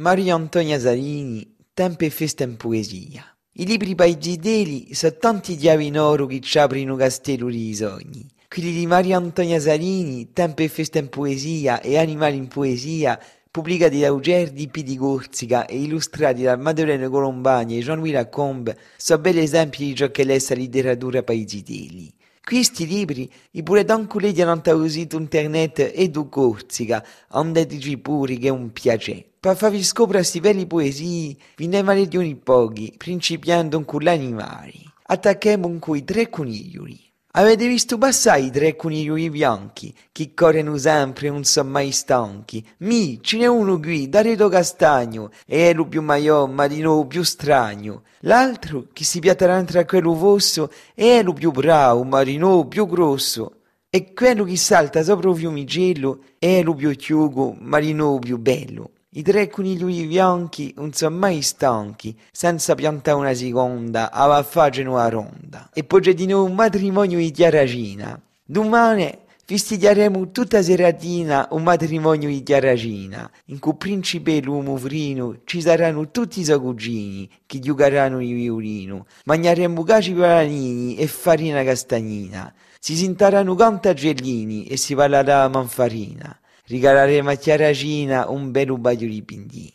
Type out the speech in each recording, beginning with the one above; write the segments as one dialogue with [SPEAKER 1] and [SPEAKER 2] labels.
[SPEAKER 1] Maria Antonia Zarini, Tempo e festa in poesia. I libri paigideli sono tanti diavi in oro che ci aprono castello di sogni. Quelli di Maria Antonia Zarini, Tempo e festa in poesia e Animali in poesia, pubblicati da Ugerdi P. di Corsica e illustrati da Madeleine Colombani e Jean-Louis Lacombe, sono belli esempi di ciò che è la letteratura paigideli. Questi libri, i pure tanculeti hanno usato internet e du Corsica, andatici pure che è un piacere. Per farvi scoprire questi belli poesie, vi ne maledioni pochi, principiando con gli animali. Attacchiamo con i tre coniglioli. Avete visto passare i tre coniglioli bianchi, che corrono sempre e non sono mai stanchi? Mi, ce n'è uno qui, da Reto Castagno, e è lo più maior, ma di nuovo più strano. L'altro, che si piatterà tra quello vosso, è lo più bravo, ma di nuovo più grosso. E quello che salta sopra il fiumicello è lo più chiugo, ma di nuovo più bello. I tre coniglioli bianchi non sono mai stanchi, senza piantare una seconda, a fare una ronda. E poi c'è di nuovo un matrimonio di Chiaragina. Domani festeggeremo tutta seratina un matrimonio di Chiaragina, in cui principe e l'uomo frino ci saranno tutti i suoi cugini che giocheranno il violino. Mangeremo caci panini e farina castagnina. Si sintaranno cantagellini e si parlerà manfarina regaleremo a Chiaragina un bel ubaglio di pindini.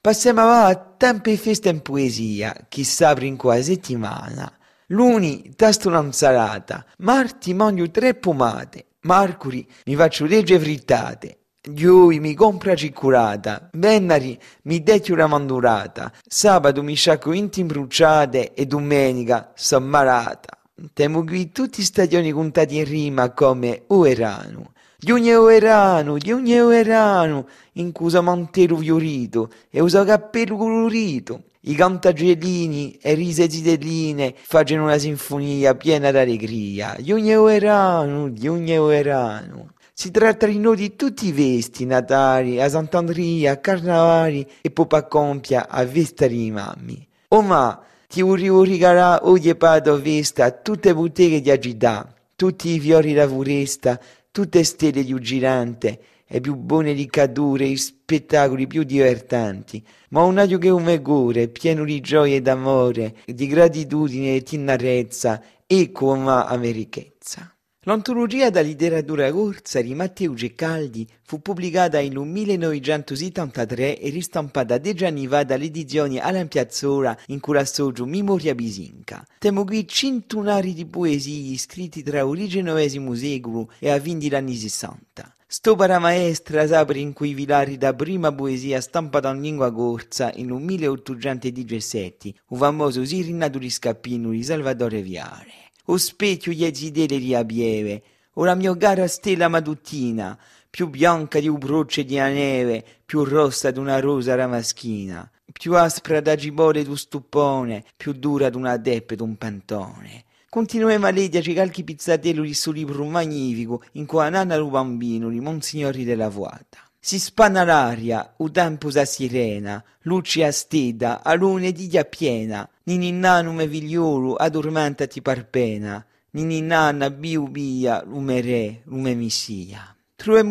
[SPEAKER 1] Passiamo a tempo e festa in poesia, che s'apre in qua settimana. Luni tasto un'insalata, marti mangio tre pomate, mercoledì mi faccio legge frittate, Gioi mi compra ciccurata, venari mi detti una mandurata, sabato mi sciacco inti imbruciate e domenica son malata. Temo qui tutti i stagioni contati in rima come Uerano. Di ogni erano, di ogni erano, in cui usa mantello fiorito e usa cappello colorito. I cantagelini e rise zitelline facciano una sinfonia piena d'allegria. Di ogni erano, di ogni erano. Si tratta di noi di tutti i vesti, Natali, a Sant'Andria, a Carnavali e poi a compia a vesta di mammi. Oh ma, ti volevo regalare oggi pato vesta a tutte le botteghe di agità, tutti i fiori da foresta, tutte stelle di girante e più buone di cadure, i spettacoli più divertenti, ma un aglio che un megore, pieno di gioia e d'amore, di gratitudine e tinarezza e come americhezza. L'antologia da letteratura corsa di Matteo Geccaldi fu pubblicata nel 1973 e ristampata dieci anni fa dalle edizioni Alan Piazzola in cui associo Memoria Bisinca. Temo qui centunari di poesie scritti tra il XIX secolo e a fine degli anni 60. Sto paramaestra s'apre in quei vilari da prima poesia stampata in lingua corsa in un 1817, un famoso Sirinato di Scappino di Salvatore Viare o specchio gli esidere di abieve, o la mia gara stella mattutina, più bianca di un broce di neve, più rossa di una rosa ramaschina, più aspra da gibole d'un stupone, più dura d'una deppe d'un pantone. Continueva a leggerci qualche pizzatello di suo libro magnifico in cui Anana lo bambino di Monsignori della Vuota. Si spanna l'aria, u tempo sa sirena, luce a steda, a lune diglia piena, nininna nume vigliolo, addormentati par pena, nininna biu bia, lume re, lume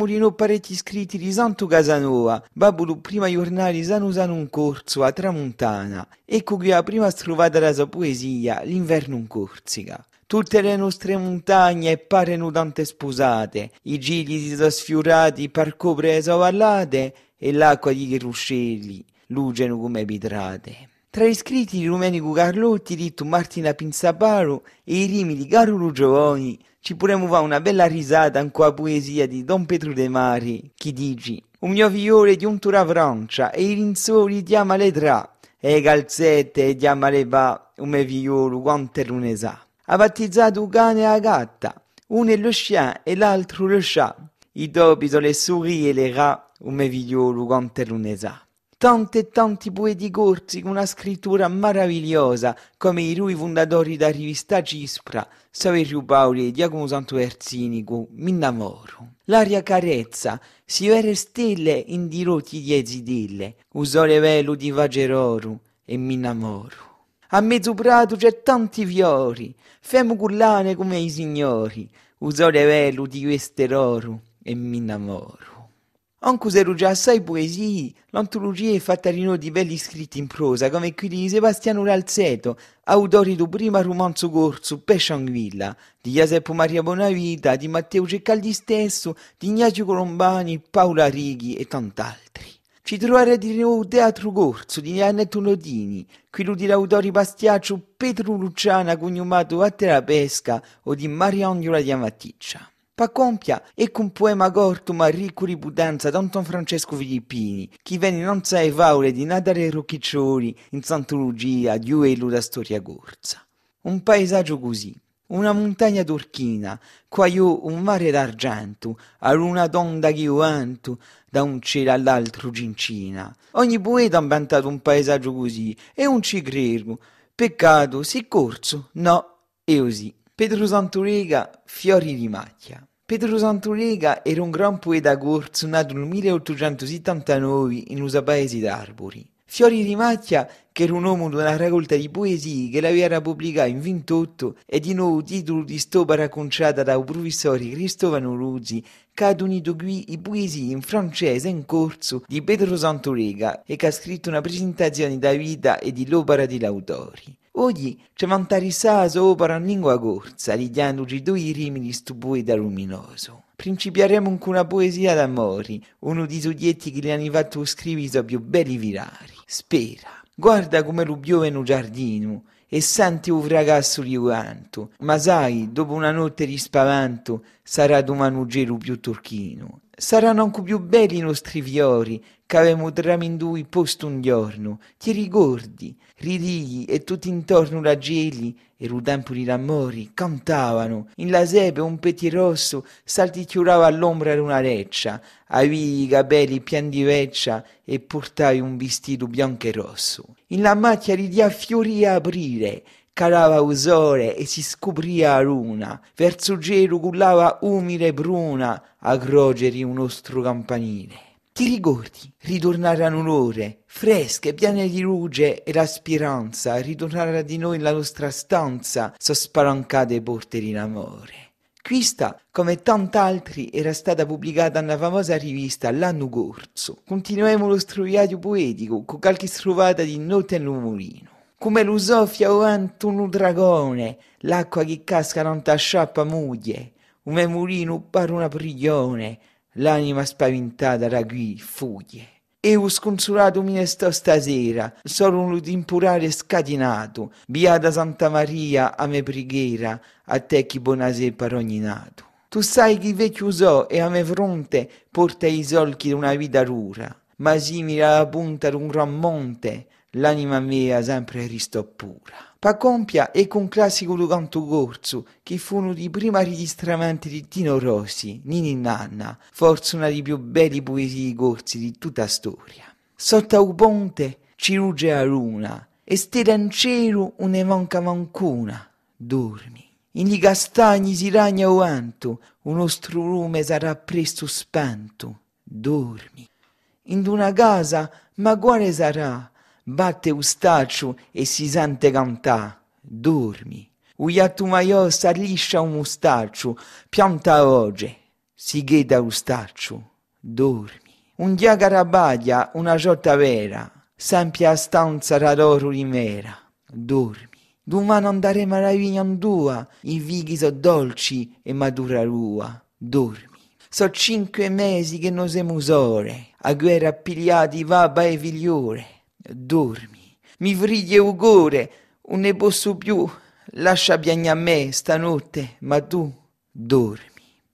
[SPEAKER 1] di nuovo parecchi scritti di Santo Casanova, babbo prima giornali sanno usano un corso a Tramontana, ecco qui la prima strovata la sua poesia, l'inverno in Corsica. Tutte le nostre montagne pareno tante sposate, i gigli si sono sfiorati per coprire le vallate e l'acqua di ruscelli luceno come vetrate. Tra i scritti di Rumenico Carlotti, Ritto Martina Pinzaparo e i rimi di Carlo Giovani ci potremmo fare una bella risata con la poesia di Don Petro De Mari, che dici? Un mio fiore di un tura Francia e i rinzoli di le tra. E le calzette di le va un mio figliolo quanto ne sa ha battezzato e la gatta, uno è lo chien e l'altro lo chat. I topi sono le souris e le rats, un mevigliolo quanto ne sa. Tanti e tanti poeti corsi con una scrittura meravigliosa, come i rui fondatori da rivista Cispra, Saverio Paoli e Giacomo Santo Erzinico, mi innamoro. L'aria carezza, si vede stelle in dirotti di ezidelle, un sole velo di vageroro e mi innamoro. A mezzo prato c'è tanti fiori, femo cullane come i signori, usò le velo di queste loro e mi innamoro. Anche se già assai poesie, l'antologia è fatta di noi di belli scritti in prosa, come quelli di Sebastiano Ralzeto, autori del primo romanzo corso, Pesce di Giuseppe Maria Bonavita, di Matteo Ceccaldi stesso, di Ignazio Colombani, Paola Righi e tant'altri. Ci trovare di nuovo teatro corso di Annetto Nodini, quello di l'autori Bastiaccio Petro Luciana, cognomato a Terapesca, o di Mariangiola di Amaticcia. Pa compia ecco un poema corto ma ricco di putanza da Don Francesco Filippini, che venne non sai faule di Natale Rocchiccioli in santologia di Uello da storia corsa. Un paesaggio così, una montagna turchina, qua io un mare d'argento, a luna tonda che io anto, da un cielo all'altro gincina. Ogni poeta ha inventato un paesaggio così, e un ci credo. Peccato, si corso, no, e così. Pedro Santorega, Fiori di macchia. Pedro Santorega era un gran poeta corso nato nel 1879 in usa paesi d'Arbori. Fiori di macchia, che era un uomo di una raccolta di poesie che l'aveva pubblicata in 28 e di nuovo titolo di stopa racconciata dal professore Cristovano Ruzzi, che ha unito qui i poesie in francese in corso di Pedro Santorega e che ha scritto una presentazione da vita e di l'opera di l'autori. Oggi ci vantarissa sopra in lingua corsa, ridiandoci due rimi di sto poeta luminoso. Principieremo con una poesia d'amore, uno dei soggetti che le hanno fatto scrivere i più belli virari. Spera, guarda come lo piove nel giardino e senti un ragazzo riuanto, ma sai, dopo una notte di spavanto, sarà domani un gelo più turchino. Saranno anche più belli i nostri fiori, che avevamo tramindui posto un giorno. Ti ricordi? Ridigli e tutti intorno la geli e di l'amori cantavano. In la sepe un pettirosso salticchiurava all'ombra di una reccia. Avevi i capelli pieni di veccia e portavi un vestito bianco e rosso. In la macchia ridia fiori a aprire calava usore e si scopria a luna, verso gelo cullava umile bruna a grogeri un nostro campanile. Ti ricordi? Ritornare a un'ore, fresche, piene di luce e la speranza, ritornare di noi nella nostra stanza, so spalancate porte di amore. Questa, come tant'altri, era stata pubblicata nella famosa rivista L'anno corso. Continuiamo lo stroviato poetico con qualche strovata di Notte nel mulino. Come lo soffia avanti un dragone, l'acqua che casca non t'asciappa muglie, un mulino pare una prigione, l'anima spaventata da qui fugge. E ho sconsolato mi sto stasera, solo un impurare scatinato, Beata Santa Maria, a me preghiera, a te chi buona per ogni nato. Tu sai che vecchio so e a me fronte porta i solchi di una vita dura, ma simile alla punta di un gran monte, l'anima mia sempre ristò pura. Pa compia e con classico do canto corso, che fu uno dei primi registramenti di Tino Rossi, Nini Nanna, forse una dei più belli poesie corsi di tutta la storia. Sotto un ponte ci rugge la luna, e stella in cielo un ne manca mancuna. Dormi. In gli castagni si ragna o anto, un nostro lume sarà presto spento. Dormi. In una casa, ma quale sarà? Batte ustaccio e si sente cantà. Dormi. Uiatu maiò s'arliscia un mustaccio, pianta oggi, si gheda ustaccio. Dormi. Un dia carabaglia, una giotta vera, sempre a stanza radoro di mera. Dormi. Domani andaremo alla vigna tua, i vighi so dolci e madura rua. Dormi. So cinque mesi che non siamo usore, a guerra appigliati vaba e figliore dormi. Mi vriglie ugore, non ne posso più. Lascia piagne a me stanotte, ma tu dormi.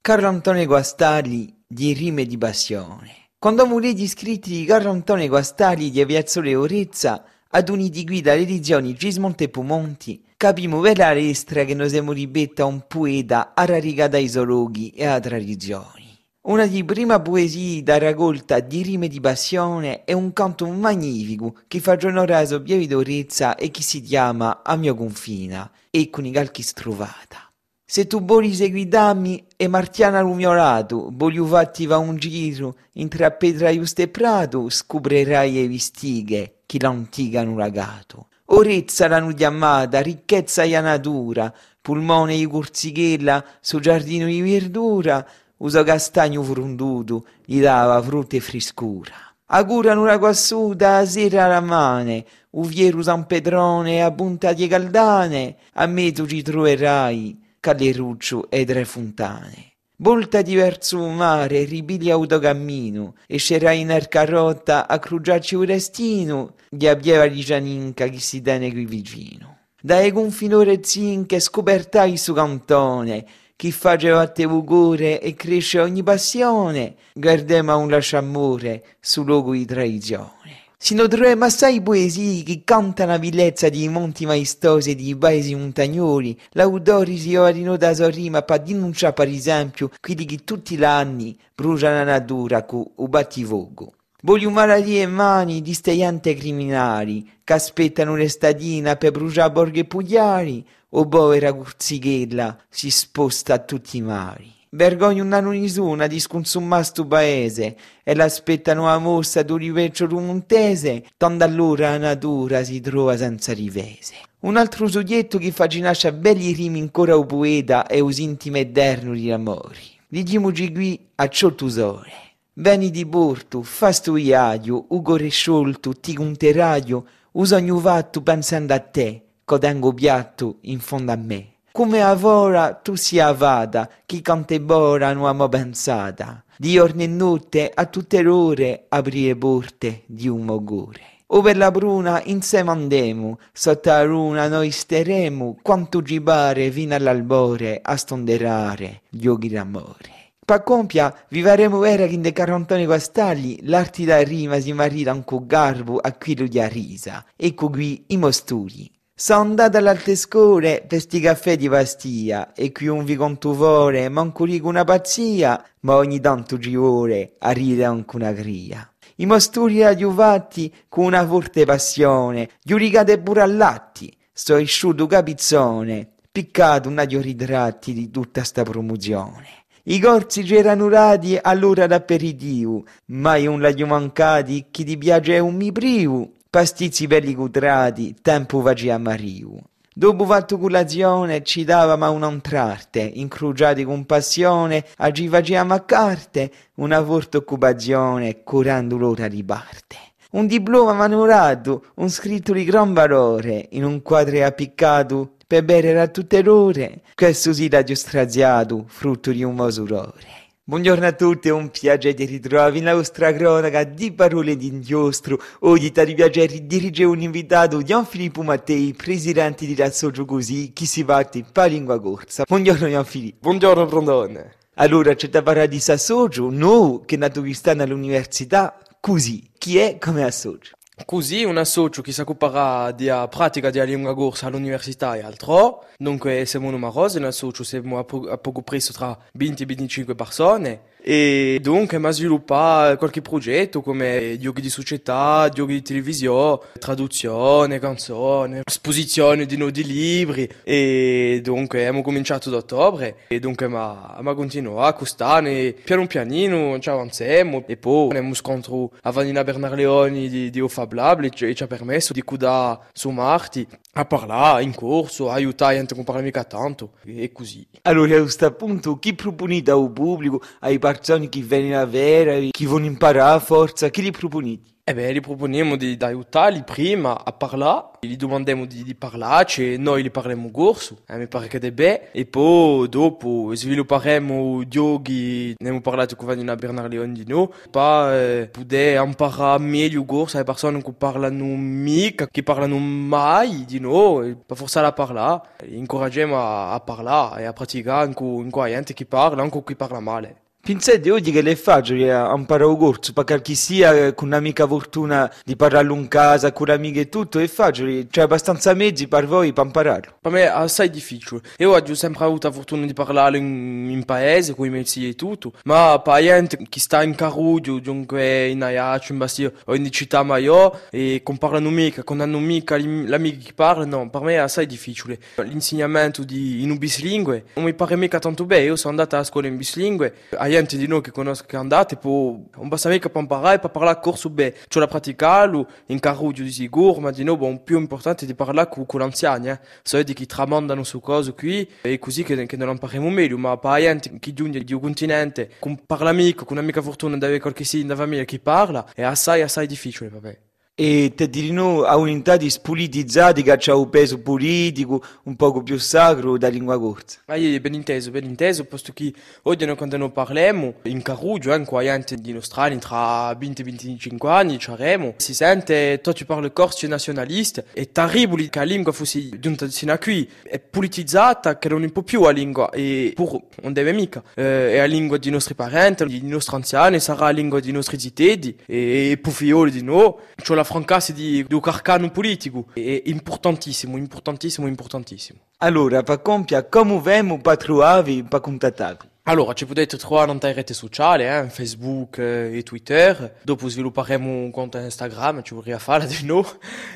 [SPEAKER 1] Carlo Antonio Guastali di Rime di Passione. Quando morì gli scritti di Carlo Antonio Guastali di Aviazione Orezza, ad uni di guida le edizioni Gismonte Pumonti, capimo per la restra che noi siamo ribetta un poeta arraricata ai zoologhi e a tradizioni. Una di prima poesie da raccolta di rime di passione è un canto magnifico che fa onore alla sua dorezza e che si chiama A mio confina e con i calchi strovata. Se tu vuoi seguitarmi e martiana al mio lato, voglio fatti va un giro, intra Petra Iusto e Prato, scoprirai le vistighe che l'antica hanno lagato. Orezza la nudiamata, ricchezza e natura, pulmone di curzichella, su giardino di verdura, uso castagno frunduto, gli dava frutta e frescura. Agura una quassuda sera alla mane, Uvieru San Pedrone a punta di caldane, a me tu ci troverai, Calleruccio e tre fontane. Volta diverso mare, ribili autocammino, e scerai nel carotta a crugiarci un restino, gli abbieva di Gianinca che si tiene qui vicino. Dai con finore zinche scopertai su cantone, chi faceva te vugore e cresce ogni passione, guardiamo un lasciamore su luogo di traizione. Si troviamo assai poesie che cantano la villezza di monti maestosi di paesi montagnoli, l'autori si orino da sorrima per denunciare per esempio quelli che tutti gli anni bruciano la natura con il battifuoco. Voglio malattie e mani di steiante criminali che aspettano un'estadina per bruciare borghe pugliari o povera curzichella si sposta a tutti i mari. Vergogna un anno nisuna di sconsumare sto paese e l'aspettano a mossa d'un riveccio rumontese, tanto allora la natura si trova senza rivese. Un altro soggetto che fa ginascia belli rimi ancora o poeta e us intime eterno di amori. Diciamoci qui a ciò tesore. Veni di porto, fa sto iadio, ugo resciolto, ti conteradio, uso ogni fatto pensando a te, codengo piatto in fondo a me. Come avora tu sia vada, chi cante bora non amo pensata, di giorno e notte a tutte le ore aprire porte di un mogore. O per la bruna insieme andemo, sotto la luna noi steremo, quanto ci pare fino all'albore a stonderare gli occhi d'amore. Pa compia vivremo vera che in de carantoni quastalli l'arti da rima si marita un co garbo a quello di risa. Ecco qui i mosturi. Sono andata all'alte scuole per sti caffè di pastia e qui un vi contuvore manco dico una pazzia, ma ogni tanto ci vuole a ridere anche una cria. I mosturi adiuvati con una forte passione, giuricate pure all'atti, sto isciuto capizzone, piccato un adio ritratti di tutta sta promozione. I corsi c'erano radi all'ora d'aperitivo, mai un laglio mancati, chi ti piace è un mi privo, pasticci belli cutrati, tempo vagi a Mariu. Dopo fatto colazione ci davamo un'entrarte, incruciati con passione, ci facciamo a carte, una forte occupazione, curando l'ora di parte. Un diploma manorato, un scritto di gran valore, in un quadro appiccato, per bere a tutte le ore, questo sì da straziato, frutto di un mosurore. Buongiorno a tutti, è un piacere di ritrovarvi nella vostra cronaca di parole di inchiostro. Oggi ti piacere dirige un invitato, Gian Filippo Mattei, presidente di Razzoggio Così, chi si batte per lingua corsa. Buongiorno Gian Filippo.
[SPEAKER 2] Buongiorno Brondone.
[SPEAKER 1] Allora, c'è da parlare di Sassoggio, no, che è nato quest'anno all'università, così. Chi è come assoggio?
[SPEAKER 2] Così un associo che si occuperà della pratica della lingua corsa all'università e altro. Dunque siamo numerosi, un associo siamo a, po- a poco presto tra 20 e 25 persone. E dunque ma sviluppa qualche progetto come giochi di società, giochi di televisione, traduzione, canzone, esposizione di nuovi libri. E dunque abbiamo cominciato ad ottobre e dunque ma, ma continuato quest'anno e piano pianino ci avanziamo e poi abbiamo scontro a Vanina Bernarleoni di, di Fab Lab e ci ha permesso di cudare su Marti a parlare in corso, aiutare gente che parla mica tanto e così.
[SPEAKER 1] Allora a questo punto chi proponete al pubblico, ai persone che vengono a vedere, che vogliono imparare a forza, chi li proponete?
[SPEAKER 2] Eh beh, gli proponiamo di, di aiutarli prima a parlare, gli domandiamo di, di parlarci e noi gli parliamo corso, eh, mi pare che è bene, e poi dopo svilupperemo giochi, ne abbiamo parlato con Vanina Bernarleon di noi, per eh, poter imparare meglio corso alle persone che parlano mica, che parlano mai di noi, per forzare a parlare, incoraggiamo a, a parlare e a praticare con, con gente che parla, anche chi parla male.
[SPEAKER 1] Pensate oggi che le faccio a imparare corso, perché chi sia con un'amica fortuna di parlarlo in casa, con amiche e tutto, è facile, c'è abbastanza mezzi per voi per impararlo.
[SPEAKER 2] Per me è assai difficile. Io ho sempre avuto la fortuna di parlarlo in, in paese, con i mezzi e tutto, ma per gente che sta in Carudio, dunque in Aiaccio, in Bastia o in città maggiore, e con parlano mica, con hanno mica l'amica che parla, no, per me è assai difficile. L'insegnamento di, in un bislingue non mi pare mica tanto bene, io sono andato a scuola in bislingue, gente di noi che conosco che andate, può, non basta mica per imparare, per parlare corso bene, cioè la praticare, in carruggio di sicuro, ma di noi bon, più importante di parlare con, con anziani, eh. so di chi tramandano su cose qui, e così che, che non impariamo meglio, ma per gente che giunge di un continente, con parla amico, con un'amica fortuna di avere qualche sì in famiglia che parla, è assai assai difficile, vabbè.
[SPEAKER 1] E te dirino a unità di spolitizzati che ha un peso politico un poco più sacro da lingua corta.
[SPEAKER 2] Ma io ben inteso, ben inteso, posto che oggi noi quando noi parliamo in Carugio, eh, qua in Australia, tra 20 e 25 anni, c'aremo, si sente, tu tu parli corso nazionalista, è terribile che la lingua fosse giunta sino a qui, è politizzata, che non è più la lingua, e pur non deve mica, eh, è la lingua dei nostri parenti, dei nostri anziani, sarà la lingua dei nostri zitedi, e, e pufioli di noi, cioè la francasi di, di un carcano politico, è importantissimo, importantissimo, importantissimo.
[SPEAKER 1] Allora, per compiere, come vemo per trovarvi, per contattarvi?
[SPEAKER 2] Allora, ci potete trovare in rete sociali, eh, Facebook eh, e Twitter. Dopo svilupperemo un conto Instagram, ci vorrei fare di noi.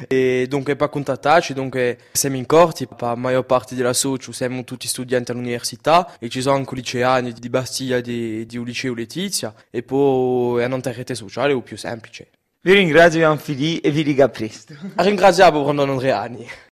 [SPEAKER 2] E dunque, per contattarci, dunque, siamo in corti, per la maggior parte della socio siamo tutti studenti all'università e ci sono anche liceani di Bastiglia di, di liceo Letizia e poi in rete sociale è più semplice.
[SPEAKER 1] Vi ringrazio Anfili e vi dico a presto.
[SPEAKER 2] Ringraziamo Brandon Andreani.